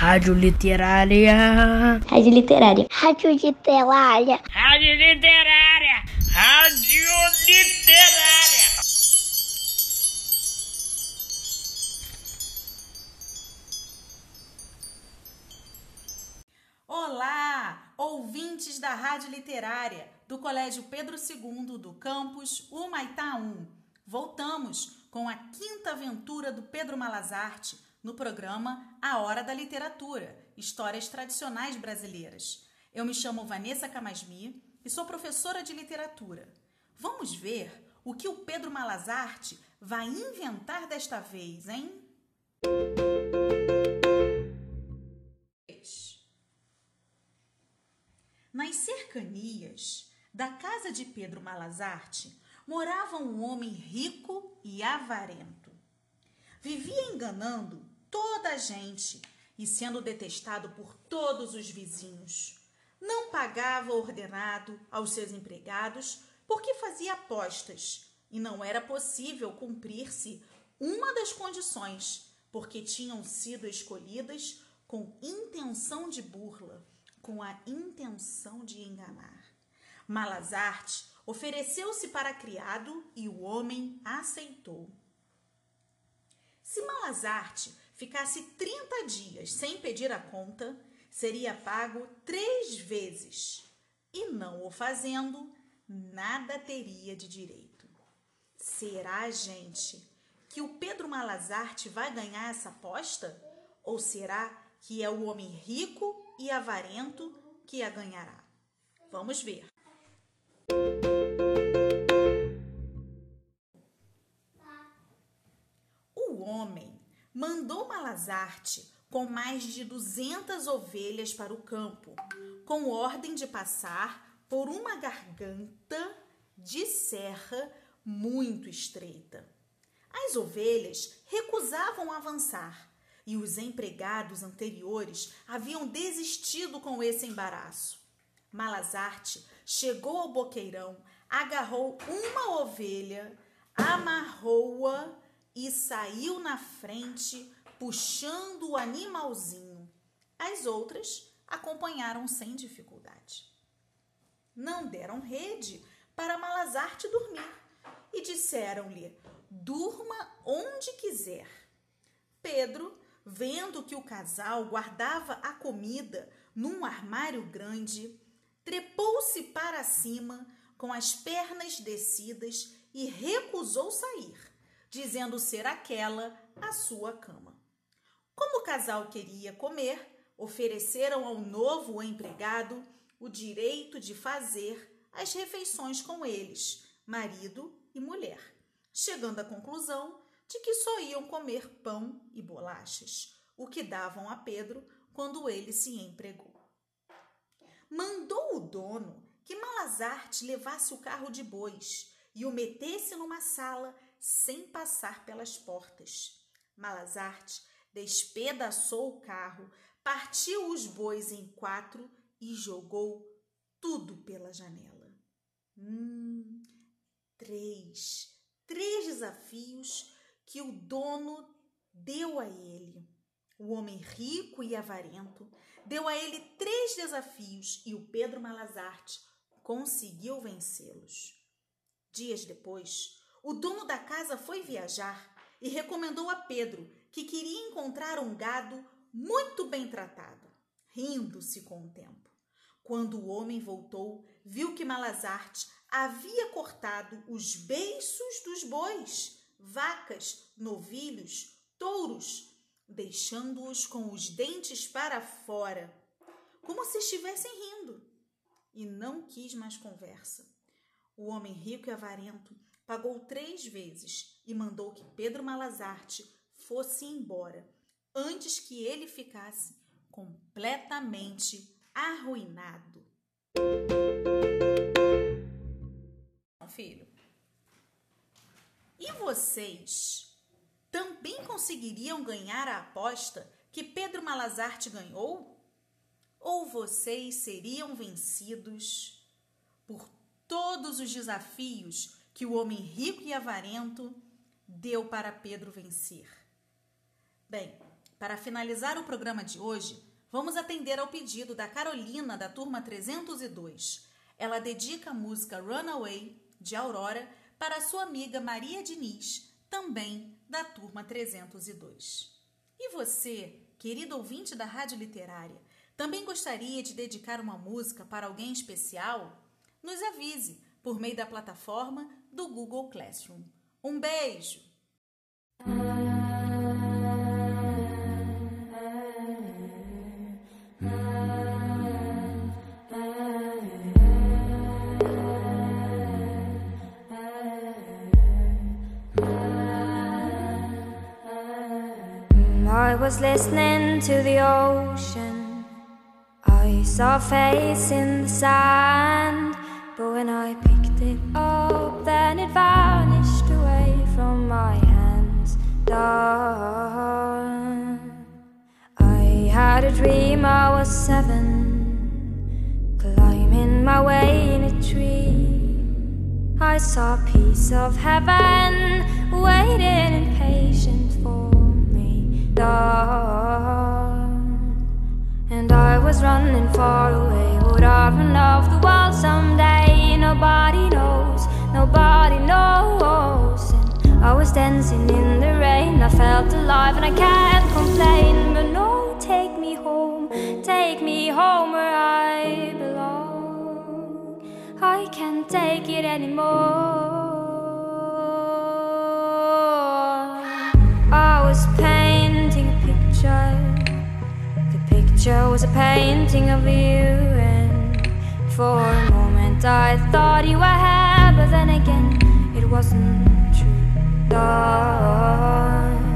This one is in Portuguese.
Rádio Literária. Rádio Literária. Rádio Literária. Rádio Literária. Rádio Literária. Olá, ouvintes da Rádio Literária do Colégio Pedro II do campus Humaitá 1. Voltamos com a quinta aventura do Pedro Malazarte no programa A Hora da Literatura, Histórias Tradicionais Brasileiras. Eu me chamo Vanessa Camasmi e sou professora de literatura. Vamos ver o que o Pedro Malazarte vai inventar desta vez, hein? Nas cercanias da casa de Pedro Malazarte morava um homem rico e avarento. Vivia enganando toda a gente e sendo detestado por todos os vizinhos. Não pagava ordenado aos seus empregados porque fazia apostas e não era possível cumprir-se uma das condições, porque tinham sido escolhidas com intenção de burla, com a intenção de enganar. Malazarte ofereceu-se para criado e o homem aceitou. Se Malazarte ficasse 30 dias sem pedir a conta, seria pago três vezes, e não o fazendo, nada teria de direito. Será, gente, que o Pedro Malazarte vai ganhar essa aposta? Ou será que é o homem rico e avarento que a ganhará? Vamos ver. Mandou Malazarte com mais de duzentas ovelhas para o campo, com ordem de passar por uma garganta de serra muito estreita. As ovelhas recusavam avançar e os empregados anteriores haviam desistido com esse embaraço. Malazarte chegou ao boqueirão, agarrou uma ovelha, amarrou-a e saiu na frente, puxando o animalzinho. As outras acompanharam sem dificuldade. Não deram rede para Malazarte dormir e disseram-lhe: durma onde quiser. Pedro, vendo que o casal guardava a comida num armário grande, trepou-se para cima com as pernas descidas e recusou sair, dizendo ser aquela a sua cama. Como o casal queria comer, ofereceram ao novo empregado o direito de fazer as refeições com eles, marido e mulher, chegando à conclusão de que só iam comer pão e bolachas, o que davam a Pedro quando ele se empregou. Mandou o dono que Malazarte levasse o carro de bois e o metesse numa sala sem passar pelas portas. Malazarte despedaçou o carro, partiu os bois em quatro e jogou tudo pela janela. Hum, três, três desafios que o dono deu a ele. O homem rico e avarento deu a ele três desafios e o Pedro Malazarte conseguiu vencê-los. Dias depois, o dono da casa foi viajar e recomendou a Pedro que queria encontrar um gado muito bem tratado, rindo-se com o tempo. Quando o homem voltou, viu que Malazarte havia cortado os beiços dos bois, vacas, novilhos, touros, deixando-os com os dentes para fora, como se estivessem rindo. E não quis mais conversa. O homem rico e avarento pagou três vezes e mandou que Pedro Malazarte fosse embora, antes que ele ficasse completamente arruinado. Filho, e vocês também conseguiriam ganhar a aposta que Pedro Malazarte ganhou? Ou vocês seriam vencidos por todos os desafios que o homem rico e avarento deu para Pedro vencer. Bem, Para finalizar o programa de hoje, vamos atender ao pedido da Carolina da turma 302. Ela dedica a música Runaway de Aurora para sua amiga Maria Diniz, também da turma 302. E você, querido ouvinte da Rádio Literária, também gostaria de dedicar uma música para alguém especial? Nos avise por meio da plataforma do Google Classroom. Um beijo! I was listening to the ocean. I saw a face in the sand. But when I picked it up, had a dream I was seven, climbing my way in a tree. I saw a piece of heaven waiting impatient for me. Dawn. And I was running far away. Would I run off the wall someday? Nobody knows, nobody knows. And I was dancing in the rain. I felt alive and I can't complain. But no, take me home, take me home where I belong. I can't take it anymore. I was painting a picture. The picture was a painting of you, and for a moment I thought you were here, but then again it wasn't true. Love.